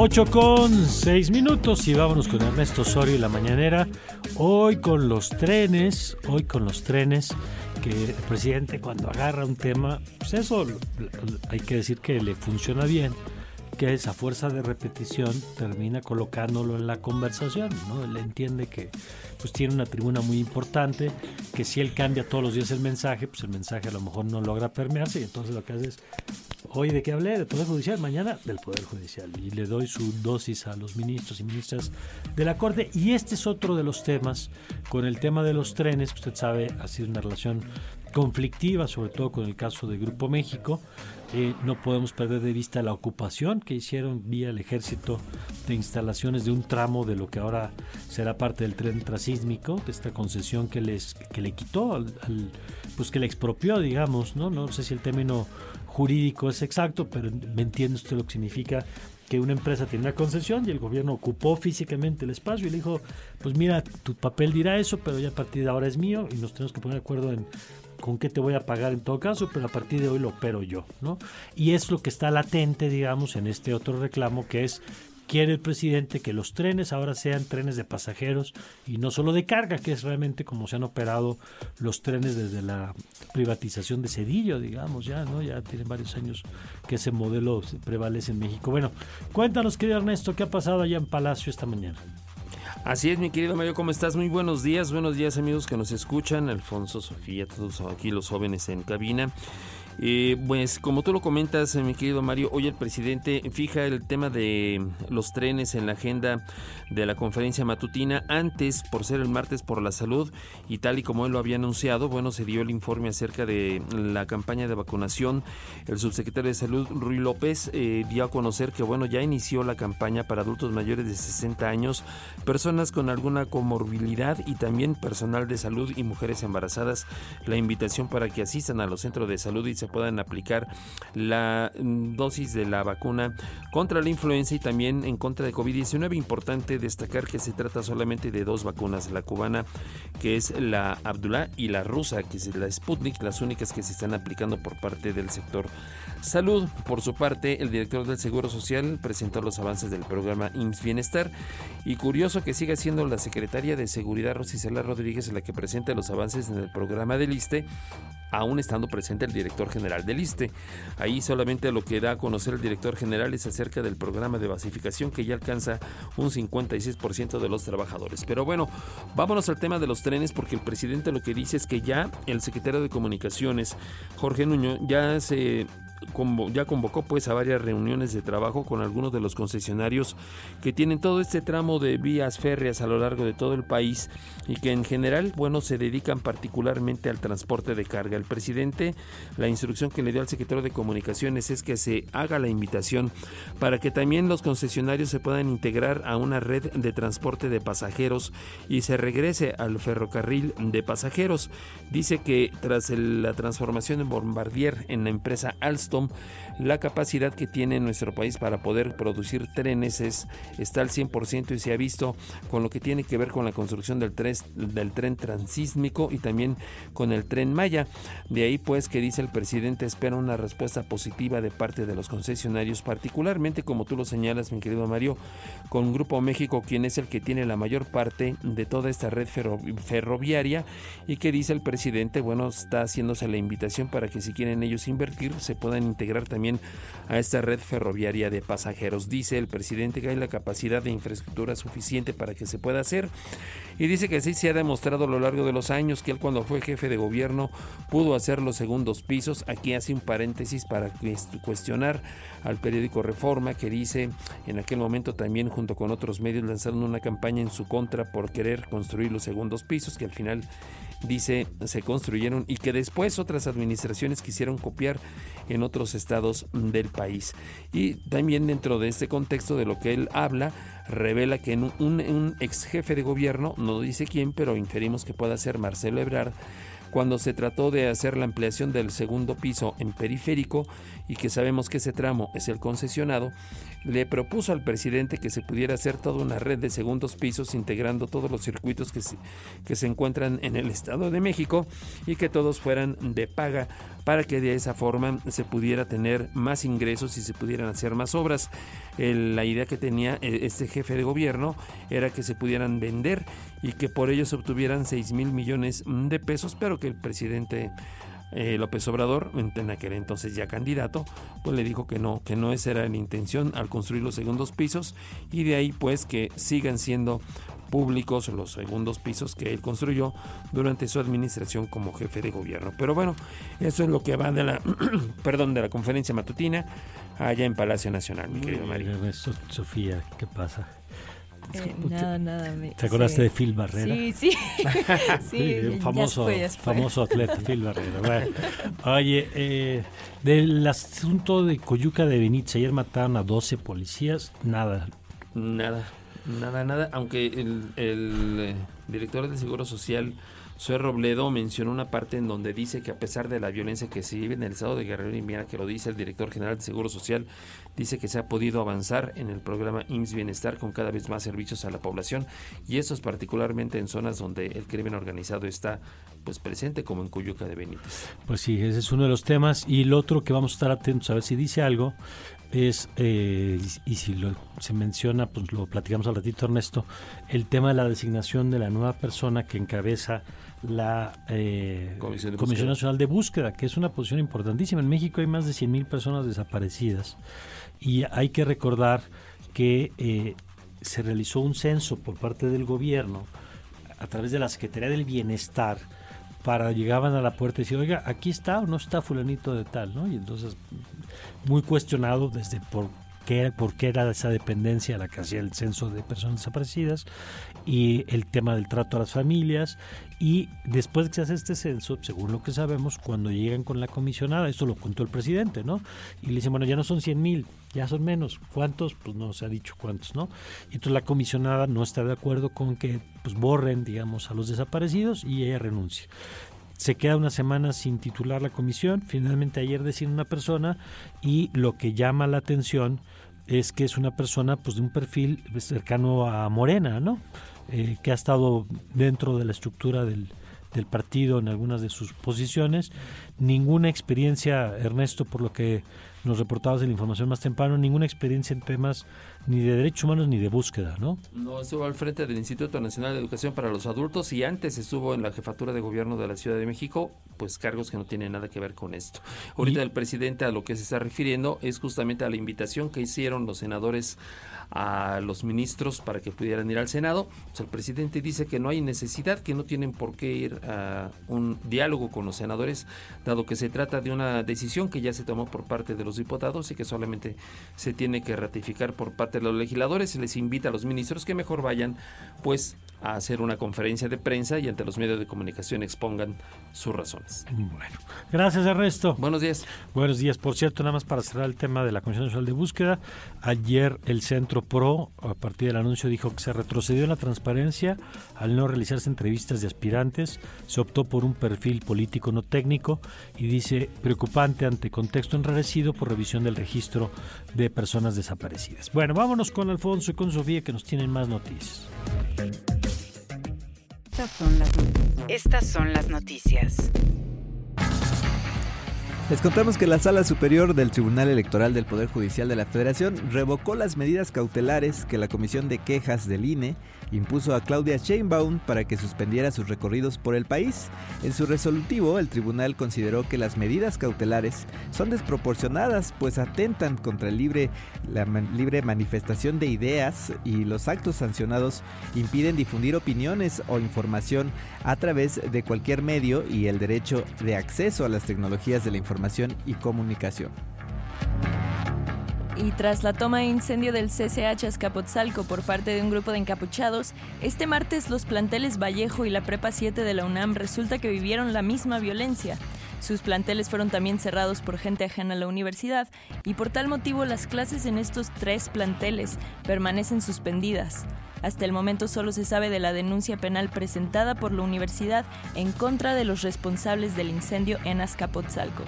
8 con 6 minutos y vámonos con Ernesto Osorio y la mañanera. Hoy con los trenes, hoy con los trenes, que el presidente cuando agarra un tema, pues eso hay que decir que le funciona bien, que esa fuerza de repetición termina colocándolo en la conversación, ¿no? Él entiende que pues tiene una tribuna muy importante, que si él cambia todos los días el mensaje, pues el mensaje a lo mejor no logra permearse y entonces lo que hace es Hoy de qué hablé, del Poder Judicial, mañana del Poder Judicial. Y le doy su dosis a los ministros y ministras de la Corte. Y este es otro de los temas, con el tema de los trenes, usted sabe, ha sido una relación conflictiva, sobre todo con el caso de Grupo México. Eh, no podemos perder de vista la ocupación que hicieron vía el ejército de instalaciones de un tramo de lo que ahora será parte del tren trasísmico, de esta concesión que les que le quitó al, pues que le expropió, digamos, no no sé si el término jurídico es exacto, pero me entiende usted lo que significa que una empresa tiene una concesión y el gobierno ocupó físicamente el espacio y le dijo, pues mira, tu papel dirá eso, pero ya a partir de ahora es mío y nos tenemos que poner de acuerdo en con qué te voy a pagar en todo caso, pero a partir de hoy lo opero yo, ¿no? Y es lo que está latente, digamos, en este otro reclamo que es quiere el presidente que los trenes ahora sean trenes de pasajeros y no solo de carga, que es realmente como se han operado los trenes desde la privatización de Cedillo, digamos, ya, ¿no? Ya tienen varios años que ese modelo prevalece en México. Bueno, cuéntanos, querido Ernesto, ¿qué ha pasado allá en Palacio esta mañana? Así es, mi querido Mario, ¿cómo estás? Muy buenos días, buenos días amigos que nos escuchan, Alfonso, Sofía, todos aquí los jóvenes en cabina. Eh, pues como tú lo comentas, mi querido Mario, hoy el presidente fija el tema de los trenes en la agenda de la conferencia matutina. Antes, por ser el martes por la salud y tal y como él lo había anunciado, bueno, se dio el informe acerca de la campaña de vacunación. El subsecretario de Salud, Rui López, eh, dio a conocer que, bueno, ya inició la campaña para adultos mayores de 60 años, personas con alguna comorbilidad y también personal de salud y mujeres embarazadas. La invitación para que asistan a los centros de salud y se puedan aplicar la mm, dosis de la vacuna contra la influenza y también en contra de COVID-19. Importante destacar que se trata solamente de dos vacunas, la cubana que es la Abdullah y la rusa que es la Sputnik, las únicas que se están aplicando por parte del sector salud. Por su parte, el director del Seguro Social presentó los avances del programa IMSS Bienestar y curioso que siga siendo la secretaria de Seguridad Rosicela Rodríguez la que presenta los avances en el programa del ISTE aún estando presente el director general del ISTE. Ahí solamente lo que da a conocer el director general es acerca del programa de basificación que ya alcanza un 56% de los trabajadores. Pero bueno, vámonos al tema de los trenes porque el presidente lo que dice es que ya el secretario de Comunicaciones, Jorge Nuño, ya se ya convocó pues a varias reuniones de trabajo con algunos de los concesionarios que tienen todo este tramo de vías férreas a lo largo de todo el país y que en general, bueno, se dedican particularmente al transporte de carga. El presidente, la instrucción que le dio al secretario de Comunicaciones es que se haga la invitación para que también los concesionarios se puedan integrar a una red de transporte de pasajeros y se regrese al ferrocarril de pasajeros. Dice que tras la transformación de Bombardier en la empresa Alstom, Custom la capacidad que tiene nuestro país para poder producir trenes es, está al 100% y se ha visto con lo que tiene que ver con la construcción del tren, del tren transísmico y también con el tren Maya. De ahí pues que dice el presidente espera una respuesta positiva de parte de los concesionarios, particularmente como tú lo señalas mi querido Mario, con Grupo México quien es el que tiene la mayor parte de toda esta red ferroviaria y que dice el presidente, bueno, está haciéndose la invitación para que si quieren ellos invertir se puedan integrar también a esta red ferroviaria de pasajeros. Dice el presidente que hay la capacidad de infraestructura suficiente para que se pueda hacer y dice que sí se ha demostrado a lo largo de los años que él cuando fue jefe de gobierno pudo hacer los segundos pisos. Aquí hace un paréntesis para cuestionar al periódico Reforma que dice en aquel momento también junto con otros medios lanzaron una campaña en su contra por querer construir los segundos pisos que al final dice se construyeron y que después otras administraciones quisieron copiar en otros estados del país. Y también dentro de este contexto de lo que él habla, revela que un, un ex jefe de gobierno, no dice quién, pero inferimos que pueda ser Marcelo Ebrard, cuando se trató de hacer la ampliación del segundo piso en periférico y que sabemos que ese tramo es el concesionado, le propuso al presidente que se pudiera hacer toda una red de segundos pisos integrando todos los circuitos que se, que se encuentran en el Estado de México y que todos fueran de paga para que de esa forma se pudiera tener más ingresos y se pudieran hacer más obras. la idea que tenía eh, este jefe de gobierno era que se pudieran vender y que por ello se obtuvieran 6 mil millones de pesos, pero que el presidente eh, López Obrador, en aquel entonces ya candidato, pues le dijo que no, que no esa era la intención al construir los segundos pisos y de ahí pues que sigan siendo públicos los segundos pisos que él construyó durante su administración como jefe de gobierno. Pero bueno, eso es lo que va de la, perdón, de la conferencia matutina allá en Palacio Nacional, mi querido María. Sofía, ¿qué pasa? Eh, nada, nada. ¿Te acordaste de Phil Barrera? Sí, sí. sí, famoso, famoso atleta Phil Barrera. oye, eh, del asunto de Coyuca de Benítez, ayer mataron a 12 policías, nada. Nada, nada, nada. Aunque el, el eh, director de Seguro Social Zoe Robledo mencionó una parte en donde dice que a pesar de la violencia que se vive en el estado de Guerrero, y mira que lo dice el director general de Seguro Social, dice que se ha podido avanzar en el programa IMSS Bienestar con cada vez más servicios a la población y eso es particularmente en zonas donde el crimen organizado está pues presente como en Cuyuca de Benítez. Pues sí, ese es uno de los temas y el otro que vamos a estar atentos a ver si dice algo es, eh, y si lo, se menciona, pues lo platicamos al ratito Ernesto, el tema de la designación de la nueva persona que encabeza la eh, Comisión, Nacional de Búsqueda, que es una posición importantísima. En México hay más de 100.000 personas desaparecidas y hay que recordar que eh, se realizó un censo por parte del gobierno a través de la Secretaría del Bienestar para llegaban a la puerta y decían, oiga, aquí está o no está fulanito de tal, ¿no? Y entonces muy cuestionado desde por qué, por qué era esa dependencia la que hacía el censo de personas desaparecidas y el tema del trato a las familias y después de que se hace este censo, según lo que sabemos, cuando llegan con la comisionada, esto lo contó el presidente, ¿no? Y le dicen, bueno, ya no son 100 mil, ya son menos. ¿Cuántos? Pues no se ha dicho cuántos, ¿no? Y entonces la comisionada no está de acuerdo con que pues borren, digamos, a los desaparecidos y ella renuncia. Se queda una semana sin titular la comisión, finalmente ayer decide una persona y lo que llama la atención es que es una persona pues de un perfil cercano a Morena, ¿no? Eh, que ha estado dentro de la estructura del, del partido en algunas de sus posiciones. Ninguna experiencia, Ernesto, por lo que nos reportabas en la información más temprano, ninguna experiencia en temas ni de derechos humanos ni de búsqueda, ¿no? No, estuvo al frente del Instituto Nacional de Educación para los Adultos y antes estuvo en la jefatura de gobierno de la Ciudad de México, pues cargos que no tienen nada que ver con esto. Ahorita el presidente a lo que se está refiriendo es justamente a la invitación que hicieron los senadores a los ministros para que pudieran ir al Senado. Pues el presidente dice que no hay necesidad, que no tienen por qué ir a un diálogo con los senadores, dado que se trata de una decisión que ya se tomó por parte de los diputados y que solamente se tiene que ratificar por parte los legisladores. Se les invita a los ministros que mejor vayan, pues, a hacer una conferencia de prensa y ante los medios de comunicación expongan sus razones. Bueno, gracias Ernesto. Buenos días. Buenos días. Por cierto, nada más para cerrar el tema de la Comisión Nacional de Búsqueda, ayer el Centro PRO, a partir del anuncio, dijo que se retrocedió en la transparencia al no realizarse entrevistas de aspirantes, se optó por un perfil político no técnico y dice preocupante ante contexto enrarecido por revisión del registro de personas desaparecidas. Bueno, vámonos con Alfonso y con Sofía que nos tienen más noticias. Estas son las, noticias. Les contamos que la Sala Superior del Tribunal Electoral del Poder Judicial de la Federación revocó las medidas cautelares que la Comisión de Quejas del INE impuso a Claudia Sheinbaum para que suspendiera sus recorridos por el país. En su resolutivo, el tribunal consideró que las medidas cautelares son desproporcionadas, pues atentan contra la libre manifestación de ideas y los actos sancionados impiden difundir opiniones o información a través de cualquier medio y el derecho de acceso a las tecnologías de la información y comunicación. Y tras la toma e incendio del CCH Azcapotzalco por parte de un grupo de encapuchados, este martes los planteles Vallejo y la Prepa 7 de la UNAM resulta que vivieron la misma violencia. Sus planteles fueron también cerrados por gente ajena a la universidad y por tal motivo las clases en estos tres planteles permanecen suspendidas. Hasta el momento solo se sabe de la denuncia penal presentada por la universidad en contra de los responsables del incendio en Azcapotzalco.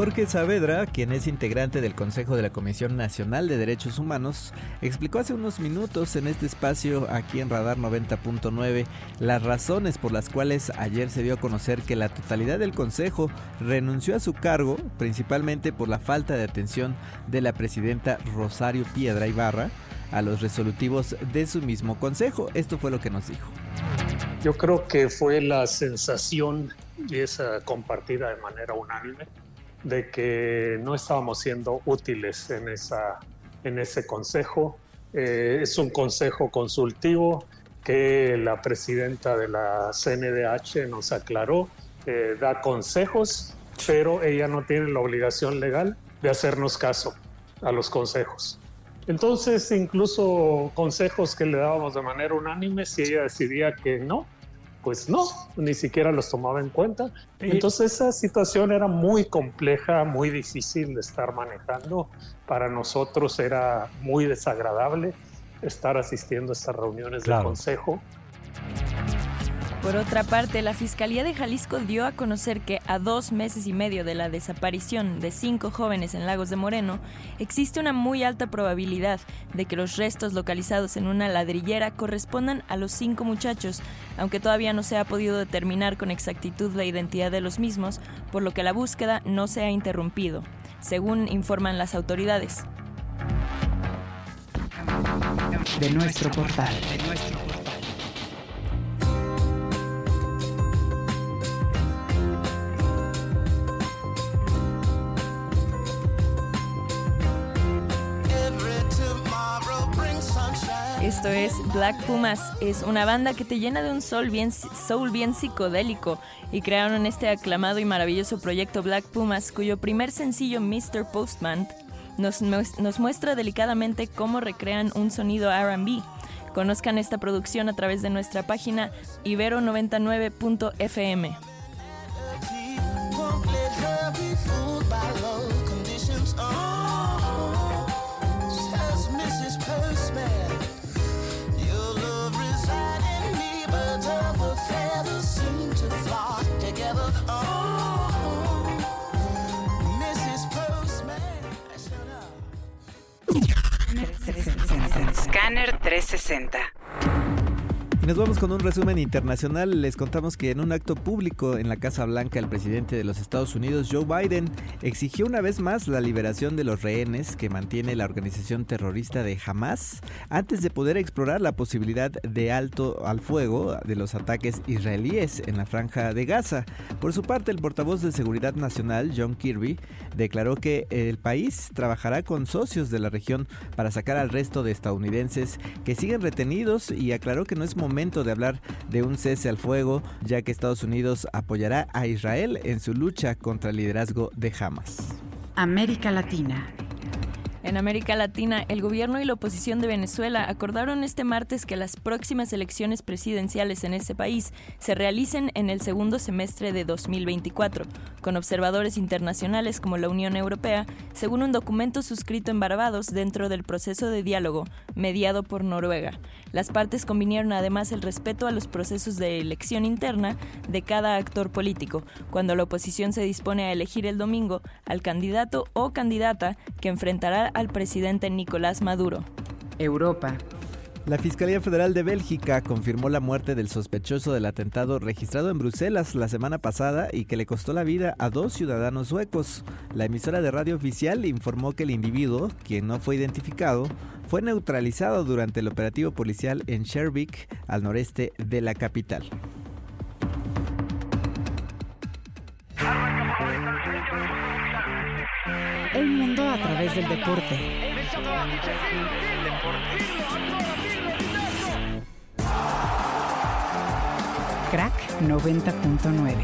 Jorge Saavedra, quien es integrante del Consejo de la Comisión Nacional de Derechos Humanos, explicó hace unos minutos en este espacio aquí en Radar 90.9 las razones por las cuales ayer se dio a conocer que la totalidad del Consejo renunció a su cargo, principalmente por la falta de atención de la presidenta Rosario Piedra Ibarra a los resolutivos de su mismo Consejo. Esto fue lo que nos dijo. Yo creo que fue la sensación y esa compartida de manera unánime de que no estábamos siendo útiles en, esa, en ese consejo. Eh, es un consejo consultivo que la presidenta de la CNDH nos aclaró, eh, da consejos, pero ella no tiene la obligación legal de hacernos caso a los consejos. Entonces, incluso consejos que le dábamos de manera unánime, si ella decidía que no, pues no, ni siquiera los tomaba en cuenta. Entonces esa situación era muy compleja, muy difícil de estar manejando. Para nosotros era muy desagradable estar asistiendo a estas reuniones del Consejo. Por otra parte, la Fiscalía de Jalisco dio a conocer que a dos meses y medio de la desaparición de cinco jóvenes en Lagos de Moreno, existe una muy alta probabilidad de que los restos localizados en una ladrillera correspondan a los cinco muchachos, aunque todavía no se ha podido determinar con exactitud la identidad de los mismos, por lo que la búsqueda no se ha interrumpido, según informan las autoridades. De nuestro portal. De nuestro portal. Esto es Black Pumas. Es una banda que te llena de un soul bien, soul bien psicodélico y crearon este aclamado y maravilloso proyecto Black Pumas, cuyo primer sencillo Mr. Postman nos, nos muestra delicadamente cómo recrean un sonido RB. Conozcan esta producción a través de nuestra página ibero99.fm. 360. Nos vamos con un resumen internacional. Les contamos que en un acto público en la Casa Blanca, el presidente de los Estados Unidos, Joe Biden, exigió una vez más la liberación de los rehenes que mantiene la organización terrorista de Hamas antes de poder explorar la posibilidad de alto al fuego de los ataques israelíes en la franja de Gaza. Por su parte, el portavoz de Seguridad Nacional, John Kirby, declaró que el país trabajará con socios de la región para sacar al resto de estadounidenses que siguen retenidos y aclaró que no es momento de hablar de un cese al fuego, ya que Estados Unidos apoyará a Israel en su lucha contra el liderazgo de Hamas. América Latina. En América Latina, el gobierno y la oposición de Venezuela acordaron este martes que las próximas elecciones presidenciales en ese país se realicen en el segundo semestre de 2024, con observadores internacionales como la Unión Europea, según un documento suscrito en Barbados dentro del proceso de diálogo mediado por Noruega. Las partes convinieron además el respeto a los procesos de elección interna de cada actor político, cuando la oposición se dispone a elegir el domingo al candidato o candidata que enfrentará al presidente Nicolás Maduro. Europa. La Fiscalía Federal de Bélgica confirmó la muerte del sospechoso del atentado registrado en Bruselas la semana pasada y que le costó la vida a dos ciudadanos suecos. La emisora de radio oficial informó que el individuo, quien no fue identificado, fue neutralizado durante el operativo policial en Shervik, al noreste de la capital. El mundo a través del deporte. Crack 90.9.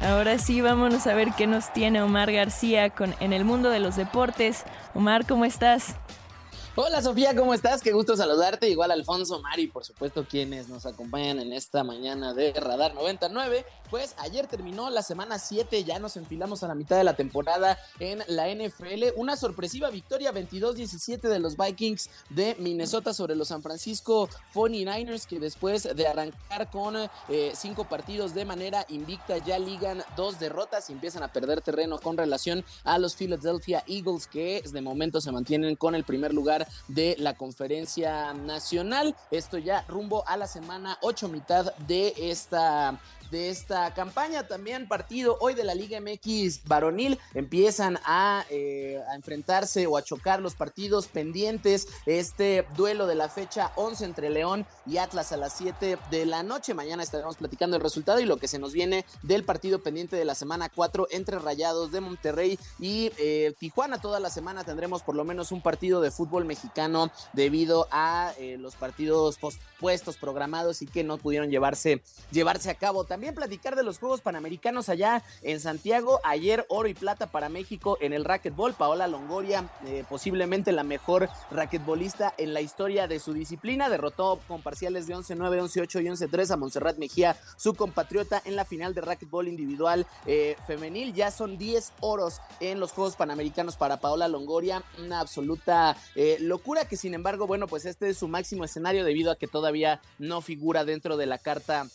Ahora sí, vámonos a ver qué nos tiene Omar García con En el mundo de los deportes. Omar, ¿cómo estás? Hola Sofía, ¿cómo estás? Qué gusto saludarte. Igual Alfonso, Mari, por supuesto, quienes nos acompañan en esta mañana de Radar 99. Pues ayer terminó la semana 7, ya nos enfilamos a la mitad de la temporada en la NFL. Una sorpresiva victoria 22-17 de los Vikings de Minnesota sobre los San Francisco 49ers, que después de arrancar con eh, cinco partidos de manera invicta ya ligan dos derrotas y empiezan a perder terreno con relación a los Philadelphia Eagles, que de momento se mantienen con el primer lugar de la conferencia nacional. Esto ya rumbo a la semana 8, mitad de esta de esta campaña. También partido hoy de la Liga MX varonil. Empiezan a, eh, a, enfrentarse o a chocar los partidos pendientes. Este duelo de la fecha 11 entre León y Atlas a las 7 de la noche. Mañana estaremos platicando el resultado y lo que se nos viene del partido pendiente de la semana 4 entre Rayados de Monterrey y eh, Tijuana. Toda la semana tendremos por lo menos un partido de fútbol mexicano debido a eh, los partidos pospuestos, programados y que no pudieron llevarse, llevarse a cabo. Platicar de los Juegos Panamericanos allá en Santiago. Ayer oro y plata para México en el racquetball. Paola Longoria, eh, posiblemente la mejor racquetbolista en la historia de su disciplina, derrotó con parciales de 11-9, 11-8 y 11-3 a Montserrat Mejía, su compatriota en la final de racquetball individual eh, femenil. Ya son 10 oros en los Juegos Panamericanos para Paola Longoria. Una absoluta eh, locura que sin embargo, bueno, pues este es su máximo escenario debido a que todavía no figura dentro de la carta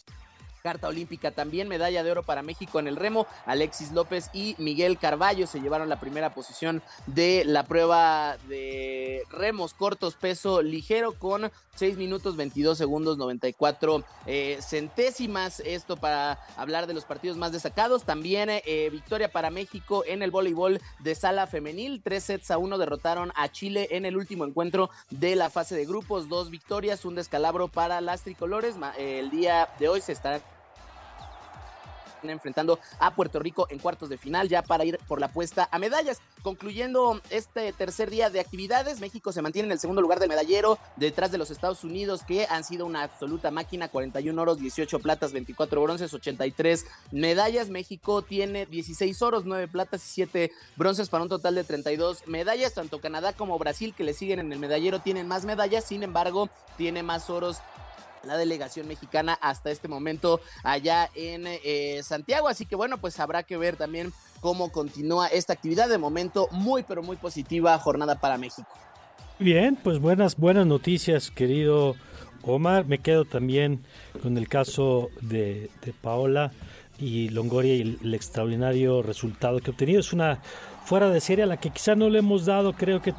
carta olímpica. También medalla de oro para México en el remo. Alexis López y Miguel Carballo se llevaron la primera posición de la prueba de remos cortos peso ligero con 6 minutos 22 segundos 94 eh, centésimas. Esto para hablar de los partidos más destacados. También eh, victoria para México en el voleibol de sala femenil. Tres sets a uno derrotaron a Chile en el último encuentro de la fase de grupos. Dos victorias, un descalabro para las tricolores. El día de hoy se estará enfrentando a Puerto Rico en cuartos de final ya para ir por la puesta a medallas. Concluyendo este tercer día de actividades, México se mantiene en el segundo lugar del medallero detrás de los Estados Unidos que han sido una absoluta máquina, 41 oros, 18 platas, 24 bronces, 83 medallas. México tiene 16 oros, 9 platas y 7 bronces para un total de 32 medallas. Tanto Canadá como Brasil que le siguen en el medallero tienen más medallas, sin embargo tiene más oros la delegación mexicana hasta este momento allá en eh, Santiago. Así que bueno, pues habrá que ver también cómo continúa esta actividad. De momento, muy pero muy positiva jornada para México. Bien, pues buenas, buenas noticias, querido Omar. Me quedo también con el caso de, Paola y Longoria y el, el, extraordinario resultado que ha obtenido. Es una fuera de serie a la que quizá no le hemos dado, creo que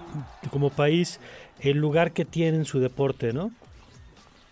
como país, el lugar que tiene en su deporte, ¿no?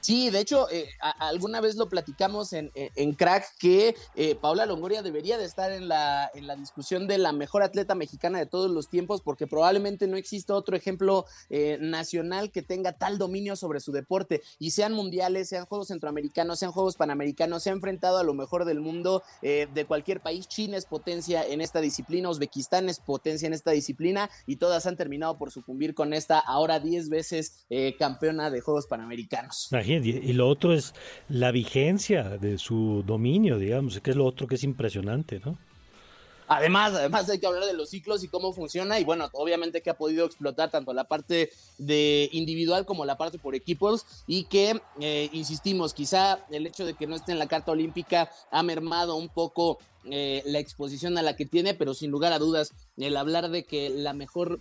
Sí, de hecho, eh, alguna vez lo platicamos en, en, Crack que eh, Paula Longoria debería de estar en la, en la discusión de la mejor atleta mexicana de todos los tiempos, porque probablemente no existe otro ejemplo eh, nacional que tenga tal dominio sobre su deporte, y sean mundiales, sean Juegos Centroamericanos, sean Juegos Panamericanos, se ha enfrentado a lo mejor del mundo eh, de cualquier país. China es potencia en esta disciplina, Uzbekistán es potencia en esta disciplina, y todas han terminado por sucumbir con esta ahora 10 veces eh, campeona de Juegos Panamericanos. Y lo otro es la vigencia de su dominio, digamos, que es lo otro que es impresionante, ¿no? Además, además hay que hablar de los ciclos y cómo funciona y bueno, obviamente que ha podido explotar tanto la parte de individual como la parte por equipos y que, eh, insistimos, quizá el hecho de que no esté en la carta olímpica ha mermado un poco eh, la exposición a la que tiene, pero sin lugar a dudas, el hablar de que la mejor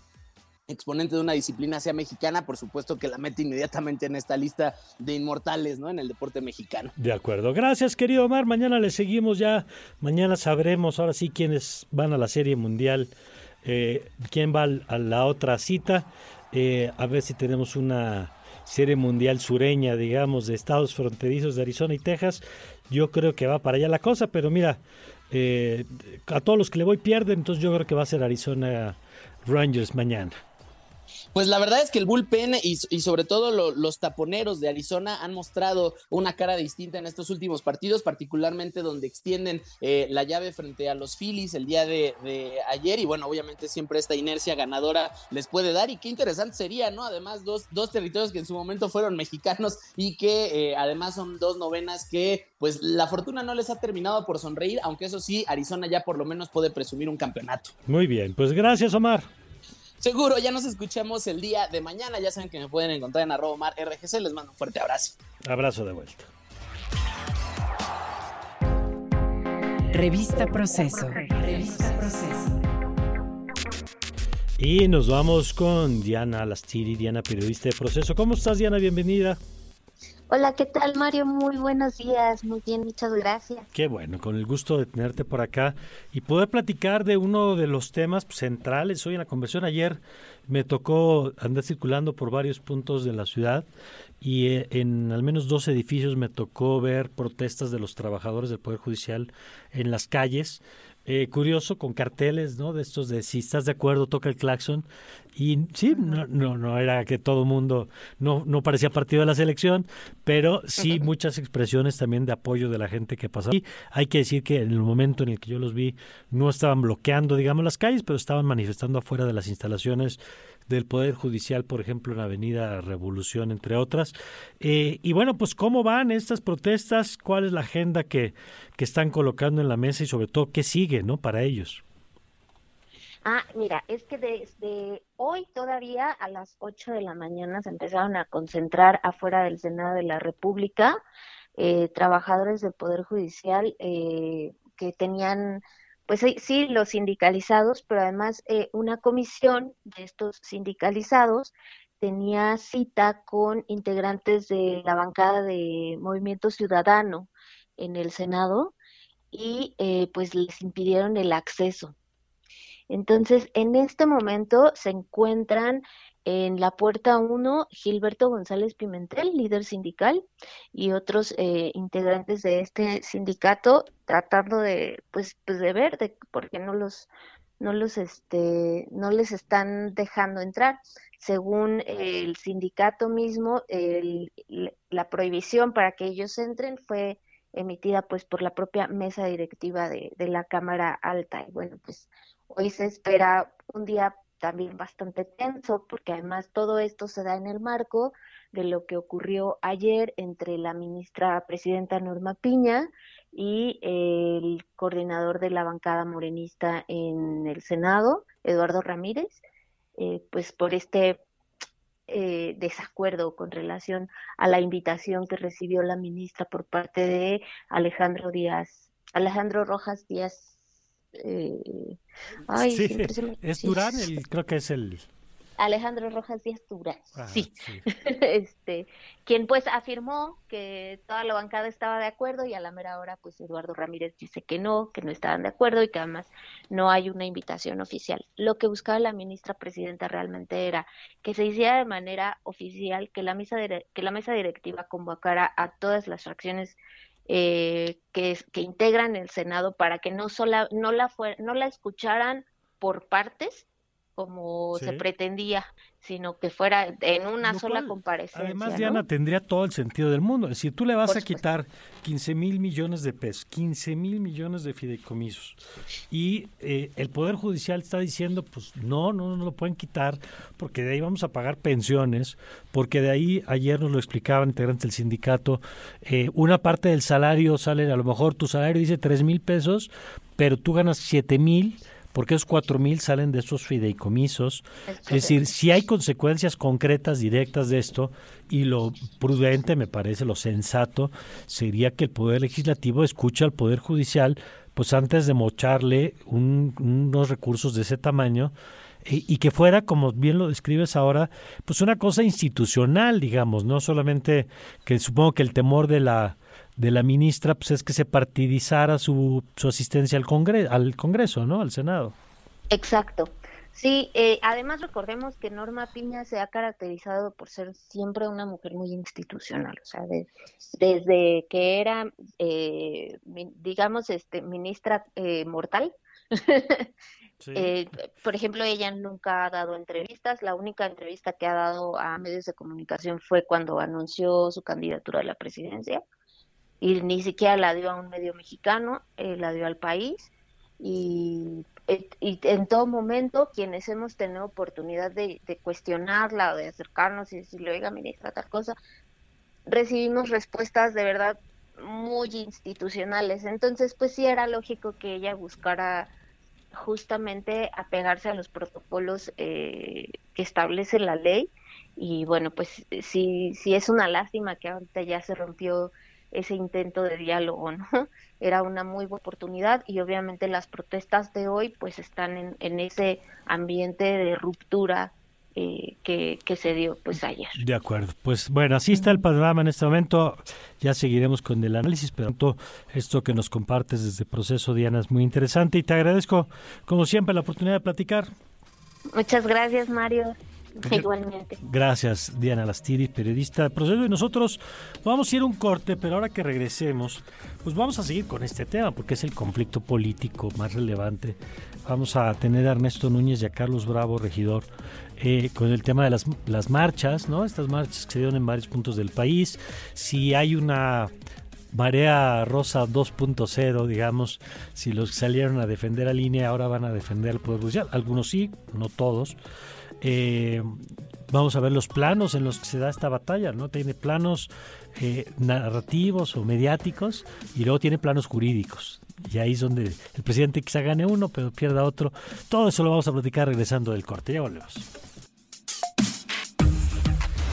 exponente de una disciplina sea mexicana, por supuesto que la mete inmediatamente en esta lista de inmortales, ¿no? En el deporte mexicano. De acuerdo. Gracias, querido Omar. Mañana le seguimos ya. Mañana sabremos ahora sí quiénes van a la Serie Mundial, eh, quién va a la otra cita. Eh, a ver si tenemos una Serie Mundial sureña, digamos, de estados fronterizos de Arizona y Texas. Yo creo que va para allá la cosa, pero mira, eh, a todos los que le voy pierden, entonces yo creo que va a ser Arizona Rangers mañana. Pues la verdad es que el bullpen y, y sobre todo lo, los taponeros de Arizona han mostrado una cara distinta en estos últimos partidos, particularmente donde extienden eh, la llave frente a los Phillies el día de, de, ayer y bueno, obviamente siempre esta inercia ganadora les puede dar y qué interesante sería, ¿no? Además, dos, dos territorios que en su momento fueron mexicanos y que eh, además son dos novenas que pues la fortuna no les ha terminado por sonreír, aunque eso sí, Arizona ya por lo menos puede presumir un campeonato. Muy bien, pues gracias Omar. Seguro, ya nos escuchamos el día de mañana. Ya saben que me pueden encontrar en arroba mar RGC. Les mando un fuerte abrazo. Abrazo de vuelta. Revista Proceso. Revista Proceso. Y nos vamos con Diana Lastiri, Diana, periodista de Proceso. ¿Cómo estás, Diana? Bienvenida. Hola, ¿qué tal Mario? Muy buenos días, muy bien, muchas gracias. Qué bueno, con el gusto de tenerte por acá y poder platicar de uno de los temas centrales hoy en la conversión. Ayer me tocó andar circulando por varios puntos de la ciudad y eh, en al menos dos edificios me tocó ver protestas de los trabajadores del Poder Judicial en las calles eh, curioso con carteles, ¿no? De estos de si estás de acuerdo, toca el claxon. Y sí, no, no, no era que todo mundo, no, no parecía partido de la selección, pero sí muchas expresiones también de apoyo de la gente que pasaba. Y hay que decir que en el momento en el que yo los vi, no estaban bloqueando, digamos, las calles, pero estaban manifestando afuera de las instalaciones del Poder Judicial, por ejemplo, en Avenida Revolución, entre otras. Eh, y bueno, pues cómo van estas protestas, cuál es la agenda que, que están colocando en la mesa y sobre todo qué sigue, ¿no? Para ellos. Ah, mira, es que desde hoy todavía a las 8 de la mañana se empezaron a concentrar afuera del Senado de la República eh, trabajadores del Poder Judicial eh, que tenían pues sí, los sindicalizados, pero además eh, una comisión de estos sindicalizados tenía cita con integrantes de la bancada de Movimiento Ciudadano en el Senado y eh, pues les impidieron el acceso. Entonces, en este momento se encuentran en la puerta 1, Gilberto González Pimentel, líder sindical, y otros eh, integrantes de este sindicato tratando de, pues, pues de ver de por qué no los, no los, este, no les están dejando entrar. Según el sindicato mismo, el, la prohibición para que ellos entren fue emitida pues por la propia mesa directiva de, de la Cámara Alta. Y bueno, pues hoy se espera un día también bastante tenso, porque además todo esto se da en el marco de lo que ocurrió ayer entre la ministra presidenta Norma Piña y el coordinador de la bancada morenista en el Senado, Eduardo Ramírez, eh, pues por este eh, desacuerdo con relación a la invitación que recibió la ministra por parte de Alejandro Díaz, Alejandro Rojas Díaz eh, es Durán, el, creo que es el... Alejandro Rojas Díaz Durán, ah, sí. este, quien pues afirmó que toda la bancada estaba de acuerdo y a la mera hora pues Eduardo Ramírez dice que no, que no estaban de acuerdo y que además no hay una invitación oficial. Lo que buscaba la ministra presidenta realmente era que se hiciera de manera oficial que la mesa que la mesa directiva convocara a todas las fracciones eh, que, integran el Senado para que no, sola, no, la, no la escucharan por partes como se pretendía, sino que fuera en una sola comparecencia. Además, Diana, tendría todo el sentido del mundo. Es decir, tú le vas a quitar 15 mil millones de pesos, 15 mil millones de fideicomisos, y eh, el Poder Judicial está diciendo, pues no, no, no lo pueden quitar, porque de ahí vamos a pagar pensiones, porque de ahí, ayer nos lo explicaban integrantes del sindicato, eh, una parte del salario sale, a lo mejor tu salario dice 3 mil pesos, pero tú ganas 7 mil porque esos cuatro mil salen de esos fideicomisos. Es, decir, si hay consecuencias concretas, directas de esto, y lo prudente, me parece, lo sensato, sería que el Poder Legislativo escuche al Poder Judicial, pues antes de mocharle unos recursos de ese tamaño, y, que fuera, como bien lo describes ahora, pues una cosa institucional, digamos, no solamente que supongo que el temor de la de la ministra pues es que se partidizara su, su asistencia al Congreso, al Congreso, ¿no? Al Senado. Exacto. Sí, eh, además recordemos que Norma Piña se ha caracterizado por ser siempre una mujer muy institucional, o sea, desde que era, eh, digamos, este, ministra eh, mortal. por ejemplo, ella nunca ha dado entrevistas. La única entrevista que ha dado a medios de comunicación fue cuando anunció su candidatura a la presidencia y ni siquiera la dio a un medio mexicano, eh, la dio al país y, y, en todo momento quienes hemos tenido oportunidad de, cuestionarla o de acercarnos y decirle, oiga, ministra, tal cosa, recibimos respuestas de verdad muy institucionales. Entonces, pues sí era lógico que ella buscara justamente apegarse a los protocolos eh, que establece la ley y bueno, pues sí, sí es una lástima que ahorita ya se rompió ese intento de diálogo, ¿no? Era una muy buena oportunidad y obviamente las protestas de hoy pues están en, en ese ambiente de ruptura eh, que, que, se dio pues ayer. De acuerdo, pues bueno, así está el panorama en este momento, ya seguiremos con el análisis, pero esto que nos compartes desde Proceso, Diana, es muy interesante y te agradezco como siempre la oportunidad de platicar. Muchas gracias, Mario. Igualmente. Gracias, Diana Lastiri, periodista de Proceso. Y nosotros vamos a ir un corte, pero ahora que regresemos, pues vamos a seguir con este tema, porque es el conflicto político más relevante. Vamos a tener a Ernesto Núñez y a Carlos Bravo, regidor, eh, con el tema de las, las marchas, ¿no? Estas marchas que se dieron en varios puntos del país. Si hay una marea rosa 2.0, digamos, si los que salieron a defender a línea ahora van a defender al Poder Judicial. Algunos sí, no todos. Eh, vamos a ver los planos en los que se da esta batalla, ¿no? Tiene planos eh, narrativos o mediáticos y luego tiene planos jurídicos. Y ahí es donde el presidente quizá gane uno, pero pierda otro. Todo eso lo vamos a platicar regresando del corte. Ya volvemos.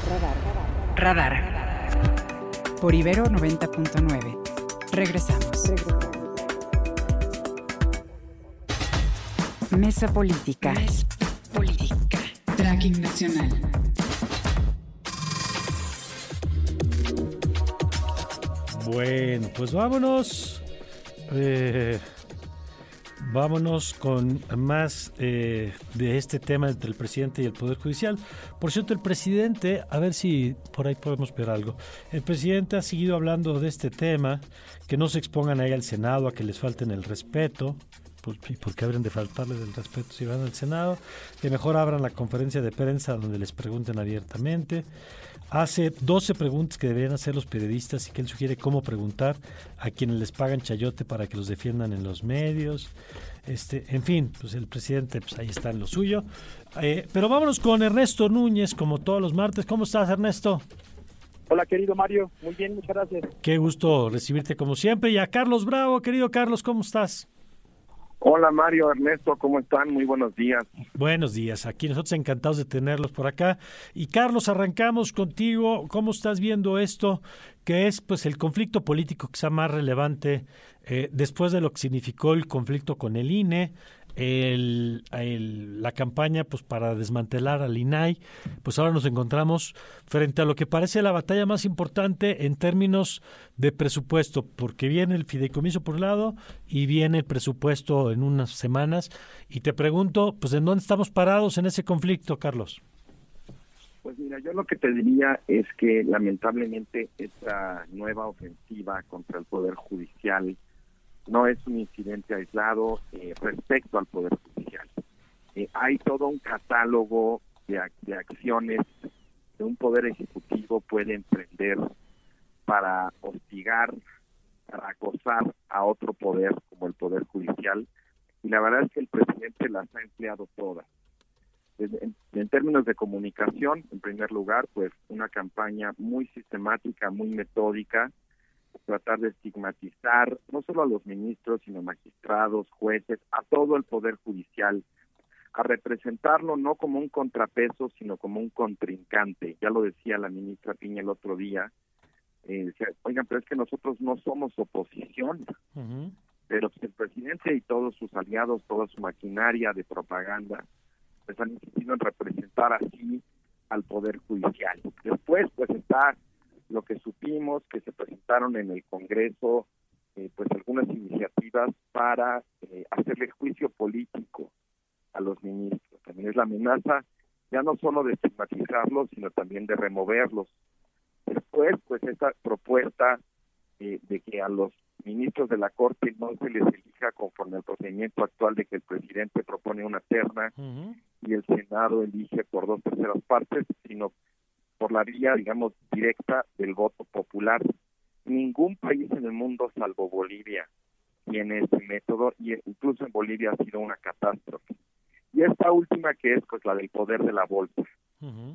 Radar. Radar. Por Ibero 90.9. Regresamos. Mesa Política. Mesa Política. Tracking Nacional. Bueno, pues vámonos. Eh, vámonos con más eh, de este tema entre el presidente y el Poder Judicial. Por cierto, el presidente, a ver si por ahí podemos ver algo. El presidente ha seguido hablando de este tema, que no se expongan ahí al Senado, a que les falten el respeto. Pues, ¿Y por qué habrían de faltarles el respeto si van al Senado? Que mejor abran la conferencia de prensa donde les pregunten abiertamente hace 12 preguntas que deberían hacer los periodistas y que él sugiere cómo preguntar a quienes les pagan chayote para que los defiendan en los medios. Este, en fin, pues el presidente pues ahí está en lo suyo. Eh, pero vámonos con Ernesto Núñez, como todos los martes. ¿Cómo estás, Ernesto? Hola, querido Mario. Muy bien, muchas gracias. Qué gusto recibirte como siempre. Y a Carlos Bravo, querido Carlos, ¿cómo estás? Hola Mario, Ernesto, ¿cómo están? Muy buenos días. Buenos días, aquí nosotros encantados de tenerlos por acá. Y Carlos, arrancamos contigo. ¿Cómo estás viendo esto? Que es pues el conflicto político sea más relevante eh, después de lo que significó el conflicto con el INE, el, la campaña pues para desmantelar al INAI, pues ahora nos encontramos frente a lo que parece la batalla más importante en términos de presupuesto, porque viene el fideicomiso por un lado y viene el presupuesto en unas semanas. Y te pregunto, pues ¿en dónde estamos parados en ese conflicto, Carlos? Pues mira, yo lo que te diría es que lamentablemente esta nueva ofensiva contra el Poder Judicial no es un incidente aislado eh, respecto al Poder Judicial. Eh, hay todo un catálogo de, de, acciones que un Poder Ejecutivo puede emprender para hostigar, para acosar a otro poder como el Poder Judicial. Y la verdad es que el presidente las ha empleado todas. En, en, términos de comunicación, en primer lugar, pues una campaña muy sistemática, muy metódica, tratar de estigmatizar no solo a los ministros, sino magistrados, jueces, a todo el Poder Judicial, a representarlo no como un contrapeso, sino como un contrincante. Ya lo decía la ministra Piña el otro día. Eh, decía, oigan, pero es que nosotros no somos oposición. Pero el presidente y todos sus aliados, toda su maquinaria de propaganda, pues han insistido en representar así al Poder Judicial. Después, pues está lo que supimos que se presentaron en el Congreso eh, pues algunas iniciativas para eh, hacerle juicio político a los ministros. También es la amenaza ya no solo de estigmatizarlos, sino también de removerlos. Después, pues esta propuesta eh, de que a los ministros de la Corte no se les elija conforme al procedimiento actual de que el presidente propone una terna y el Senado elige por dos terceras partes, sino por la vía, digamos, directa del voto popular. Ningún país en el mundo, salvo Bolivia, tiene ese método y incluso en Bolivia ha sido una catástrofe. Y esta última que es pues la del poder de la bolsa,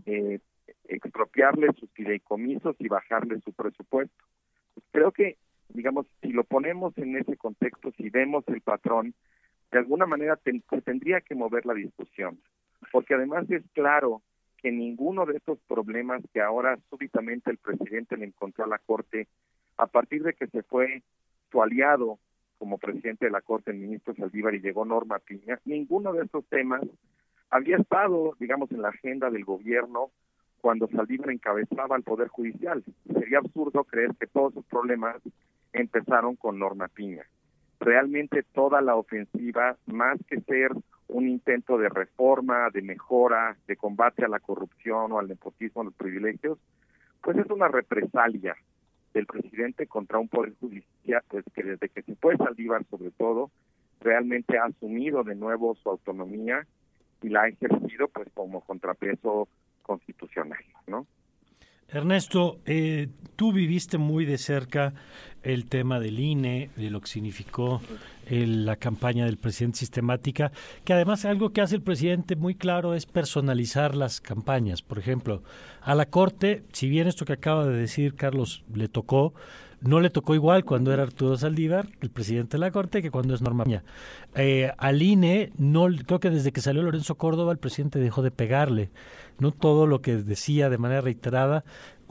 eh, expropiarle sus fideicomisos y bajarle su presupuesto. Pues creo que, digamos, si lo ponemos en ese contexto, si vemos el patrón, de alguna manera se tendría que mover la discusión, porque además es claro que ninguno de estos problemas que ahora súbitamente el presidente le encontró a la Corte, a partir de que se fue su aliado como presidente de la Corte, el ministro Saldívar, y llegó Norma Piña, ninguno de estos temas había estado, digamos, en la agenda del gobierno cuando Saldívar encabezaba el Poder Judicial. Sería absurdo creer que todos sus problemas empezaron con Norma Piña. Realmente toda la ofensiva, más que ser un intento de reforma, de mejora, de combate a la corrupción o al nepotismo, a los privilegios, pues es una represalia del presidente contra un poder judicial, pues que desde que se fue Saldívar sobre todo, realmente ha asumido de nuevo su autonomía y la ha ejercido pues como contrapeso constitucional, ¿no? Ernesto, eh, tú viviste muy de cerca el tema del INE, de lo que significó la campaña del presidente sistemática, que además algo que hace el presidente muy claro es personalizar las campañas. Por ejemplo, a la Corte, si bien esto que acaba de decir Carlos le tocó, no le tocó igual cuando era Arturo Saldívar, el presidente de la Corte, que cuando es Norma eh, al INE, no, creo que desde que salió Lorenzo Córdoba, el presidente dejó de pegarle. No todo lo que decía de manera reiterada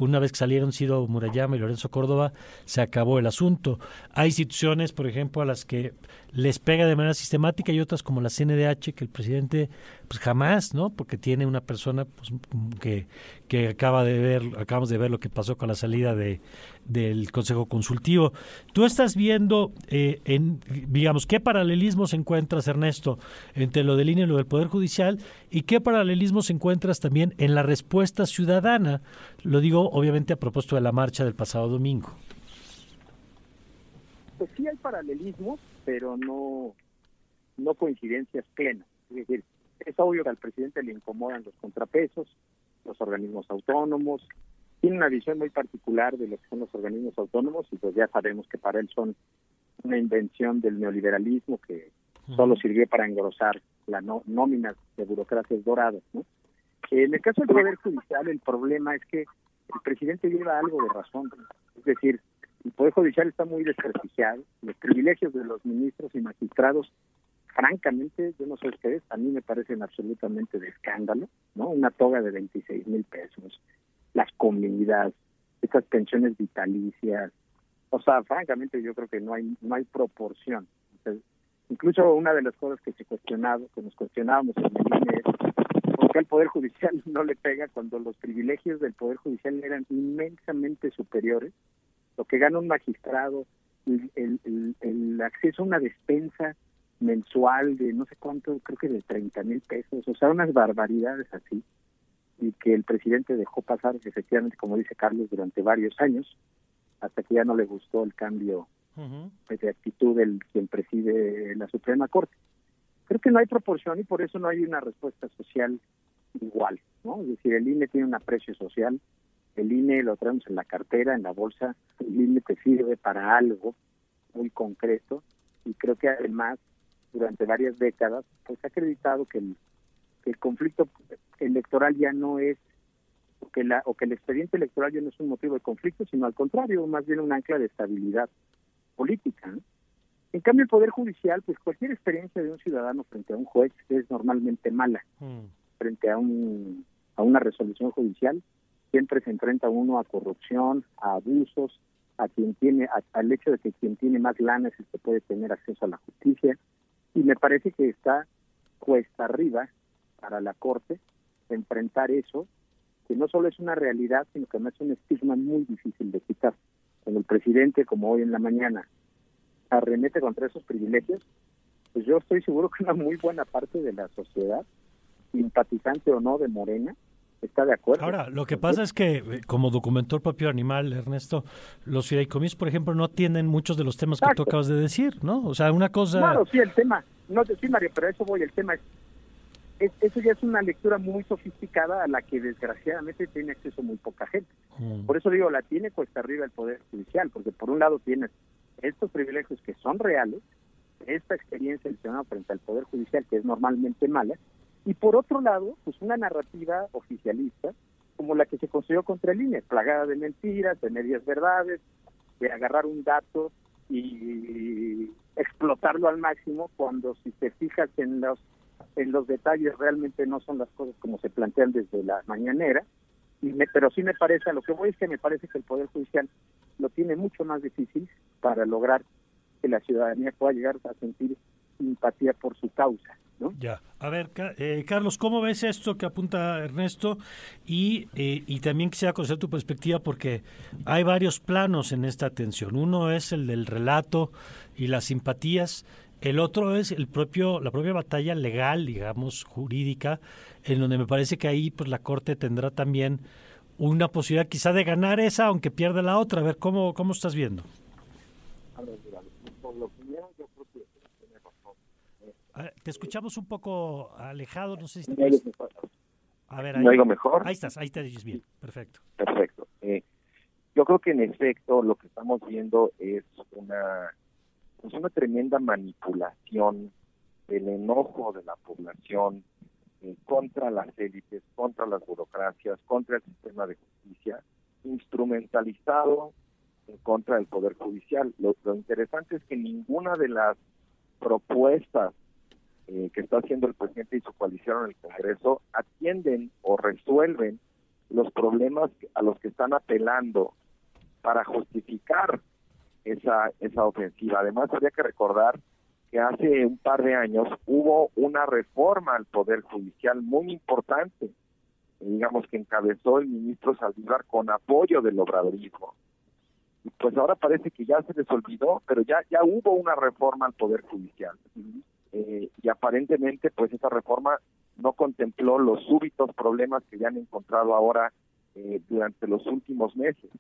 una vez que salieron Ciro Murayama y Lorenzo Córdoba, se acabó el asunto. Hay instituciones, por ejemplo, a las que les pega de manera sistemática y otras como la CNDH, que el presidente pues jamás, ¿no? Porque tiene una persona pues, que, que acaba de ver, acabamos de ver lo que pasó con la salida de, del Consejo Consultivo. Tú estás viendo, eh, en, digamos, qué paralelismos encuentras, Ernesto, entre lo del INE y lo del Poder Judicial y qué paralelismos encuentras también en la respuesta ciudadana. Lo digo, obviamente, a propósito de la marcha del pasado domingo. Pues sí hay paralelismos, pero no, no coincidencias plenas. Es decir, es obvio que al presidente le incomodan los contrapesos, los organismos autónomos, tiene una visión muy particular de lo que son los organismos autónomos y pues ya sabemos que para él son una invención del neoliberalismo que solo sirvió para engrosar la nómina de burocracias doradas. ¿no? En el caso del Poder Judicial, el problema es que el presidente lleva algo de razón. Es decir, el Poder Judicial está muy desprestigiado. Los privilegios de los ministros y magistrados, francamente, yo no sé ustedes, a mí me parecen absolutamente de escándalo, ¿no? Una toga de 26 mil pesos, las comidas, estas pensiones vitalicias. O sea, francamente, yo creo que no hay no hay proporción. incluso una de las cosas que se cuestionaba, que nos cuestionábamos en el INE por qué al Poder Judicial no le pega cuando los privilegios del Poder Judicial eran inmensamente superiores lo que gana un magistrado, el, acceso a una despensa mensual de no sé cuánto, creo que de 30 mil pesos, o sea, unas barbaridades así, y que el presidente dejó pasar, efectivamente, como dice Carlos, durante varios años, hasta que ya no le gustó el cambio de actitud del quien preside la Suprema Corte. Creo que no hay proporción y por eso no hay una respuesta social igual, ¿no? Es decir, el INE tiene un aprecio social, el INE lo traemos en la cartera, en la bolsa, el INE te sirve para algo muy concreto y creo que además durante varias décadas pues ha acreditado que el, el conflicto electoral ya no es o que, la, o que el expediente electoral ya no es un motivo de conflicto, sino al contrario, más bien un ancla de estabilidad política. En cambio, el Poder Judicial, pues cualquier experiencia de un ciudadano frente a un juez es normalmente mala. Mm. Frente a, un, a una resolución judicial, siempre se enfrenta uno a corrupción, a abusos, a quien tiene, al hecho de que quien tiene más lana es el que puede tener acceso a la justicia. Y me parece que está cuesta arriba para la Corte enfrentar eso, que no solo es una realidad, sino que además es un estigma muy difícil de quitar. Cuando el presidente, como hoy en la mañana, arremete contra esos privilegios, pues yo estoy seguro que una muy buena parte de la sociedad, simpatizante o no de Morena, está de acuerdo. Ahora, lo que pasa es que, eh, como documentó el propio animal, Ernesto, los fideicomisos, por ejemplo, no tienen muchos de los temas que tú acabas de decir, ¿no? O sea, una cosa... Claro, sí, el tema, no, sí, Mario, pero eso voy, el tema es, eso ya es una lectura muy sofisticada a la que desgraciadamente tiene acceso muy poca gente. Mm. Por eso digo, la tiene cuesta arriba el Poder Judicial, porque por un lado tienes estos privilegios que son reales, esta experiencia del Senado frente al Poder Judicial, que es normalmente mala, y por otro lado, pues una narrativa oficialista como la que se construyó contra el INE, plagada de mentiras, de medias verdades, de agarrar un dato y explotarlo al máximo cuando si te fijas en los en los detalles realmente no son las cosas como se plantean desde la mañanera. Y me, pero sí me parece a lo que voy es que me parece que el poder judicial lo tiene mucho más difícil para lograr que la ciudadanía pueda llegar a sentir simpatía por su causa ¿no? Ya, a ver, eh, Carlos, ¿cómo ves esto que apunta Ernesto? Y, eh, y también quisiera conocer tu perspectiva porque hay varios planos en esta atención. Uno es el del relato y las simpatías. El otro es el propio, la propia batalla legal, digamos, jurídica, en donde me parece que ahí pues la Corte tendrá también una posibilidad quizá de ganar esa, aunque pierda la otra. A ver, ¿cómo, cómo estás viendo? A ver, por lo primero yo creo que te escuchamos un poco alejado, no sé si te A ver, ahí. ¿Me oigo mejor? Ahí estás, ahí te dices bien, perfecto. Perfecto. Eh, yo creo que en efecto lo que estamos viendo es una, pues una tremenda manipulación del enojo de la población eh, contra las élites, contra las burocracias, contra el sistema de justicia, instrumentalizado en contra del Poder Judicial. Lo, interesante es que ninguna de las propuestas eh, que está haciendo el presidente y su coalición en el Congreso atienden o resuelven los problemas a los que están apelando para justificar esa, esa ofensiva. Además, habría que recordar que hace un par de años hubo una reforma al Poder Judicial muy importante, digamos que encabezó el ministro Saldívar con apoyo del obradorismo. Pues ahora parece que ya se les olvidó, pero ya, ya hubo una reforma al Poder Judicial. Eh, y aparentemente pues esa reforma no contempló los súbitos problemas que ya han encontrado ahora eh, durante los últimos meses.